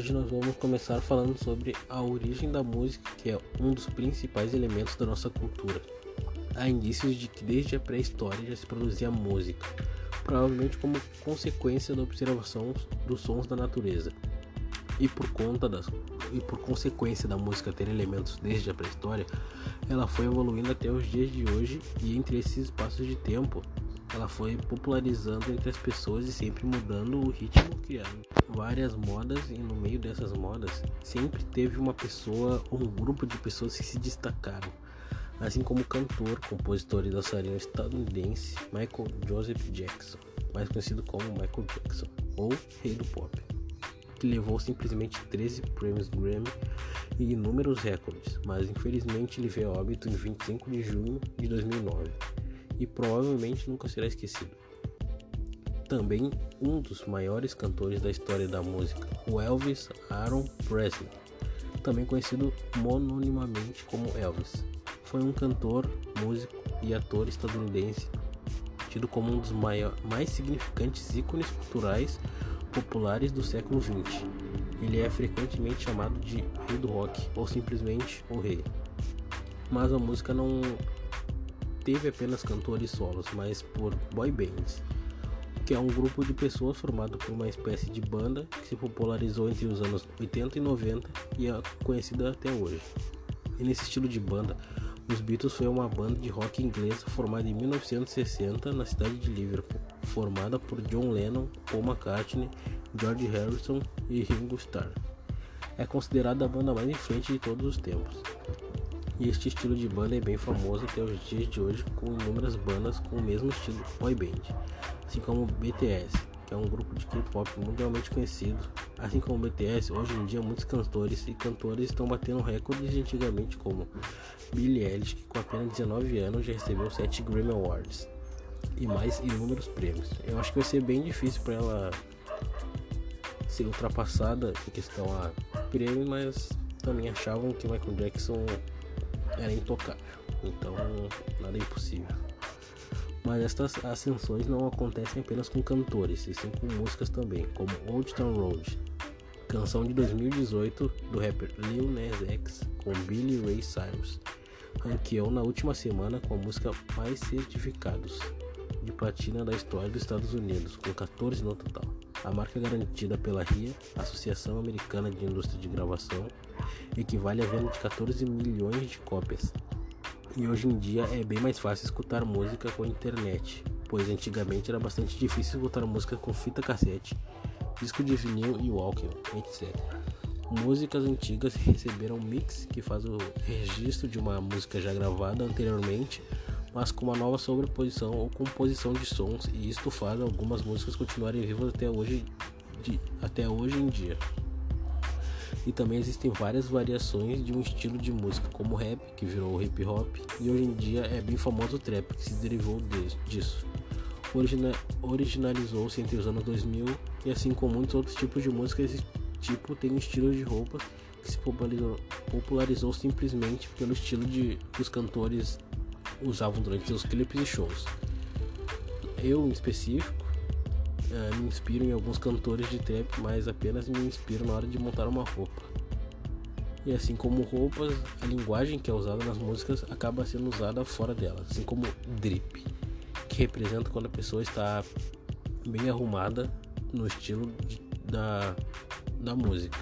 Hoje nós vamos começar falando sobre a origem da música, que é um dos principais elementos da nossa cultura. Há indícios de que desde a pré-história já se produzia música, provavelmente como consequência da observação dos sons da natureza. E por conta das e por consequência da música ter elementos desde a pré-história, ela foi evoluindo até os dias de hoje e entre esses espaços de tempo, ela foi popularizando entre as pessoas e sempre mudando o ritmo, criando várias modas e no meio dessas modas sempre teve uma pessoa ou um grupo de pessoas que se destacaram, assim como o cantor, compositor e dançarino estadunidense Michael Joseph Jackson, mais conhecido como Michael Jackson ou Rei do Pop, que levou simplesmente 13 prêmios Grammy e inúmeros recordes, mas infelizmente ele veio a óbito em 25 de junho de 2009 e provavelmente nunca será esquecido. Também um dos maiores cantores da história da música, o Elvis Aaron Presley, também conhecido mononimamente como Elvis. Foi um cantor, músico e ator estadunidense, tido como um dos mais significantes ícones culturais populares do século XX. Ele é frequentemente chamado de Rei do Rock ou simplesmente o Rei. Mas a música não teve apenas cantores solos, mas por boy bands, que é um grupo de pessoas formado por uma espécie de banda que se popularizou entre os anos 80 e 90 e é conhecida até hoje. E nesse estilo de banda, os Beatles foi uma banda de rock inglesa formada em 1960 na cidade de Liverpool, formada por John Lennon, Paul McCartney, George Harrison e Ringo Starr. É considerada a banda mais influente de todos os tempos. E este estilo de banda é bem famoso até os dias de hoje, com inúmeras bandas com o mesmo estilo boy band, assim como BTS, que é um grupo de K-pop mundialmente conhecido. Assim como BTS, hoje em dia muitos cantores e cantoras estão batendo recordes de antigamente, como Billie Eilish, que com apenas 19 anos já recebeu 7 Grammy Awards e mais inúmeros prêmios. Eu acho que vai ser bem difícil para ela ser ultrapassada em questão a prêmio, mas também achavam que Michael Jackson era intocável, então nada é impossível. Mas estas ascensões não acontecem apenas com cantores, e sim com músicas também, como Old Town Road, canção de 2018 do rapper Lil Nas X com Billy Ray Cyrus, ranqueou na última semana com a música mais certificados de platina da história dos Estados Unidos, com 14 no total. A marca garantida pela RIA, Associação Americana de Indústria de Gravação, equivale a venda de 14 milhões de cópias. E hoje em dia é bem mais fácil escutar música com a internet, pois antigamente era bastante difícil escutar música com fita cassete, disco de vinil e Walkman, etc. Músicas antigas receberam um mix que faz o registro de uma música já gravada anteriormente mas com uma nova sobreposição ou composição de sons, e isto faz algumas músicas continuarem vivas até hoje, de, até hoje em dia. E também existem várias variações de um estilo de música, como o rap, que virou hip hop, e hoje em dia é bem famoso o trap, que se derivou de, disso. Origina, originalizou-se entre os anos 2000 e assim como muitos outros tipos de música, esse tipo tem um estilo de roupa que se popularizou, popularizou simplesmente pelo estilo de, dos cantores usavam durante seus clipes e shows. Eu, em específico, uh, me inspiro em alguns cantores de trap, mas apenas me inspiro na hora de montar uma roupa. E assim como roupas, a linguagem que é usada nas músicas acaba sendo usada fora delas, assim como drip, que representa quando a pessoa está bem arrumada no estilo de, da, da música.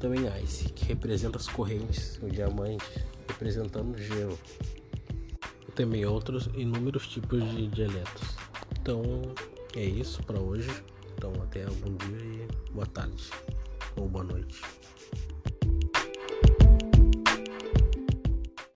Também Ice, que representa as correntes, o diamante, representando o gelo também outros inúmeros tipos de dialetos. Então é isso para hoje. Então até algum dia e boa tarde ou boa noite.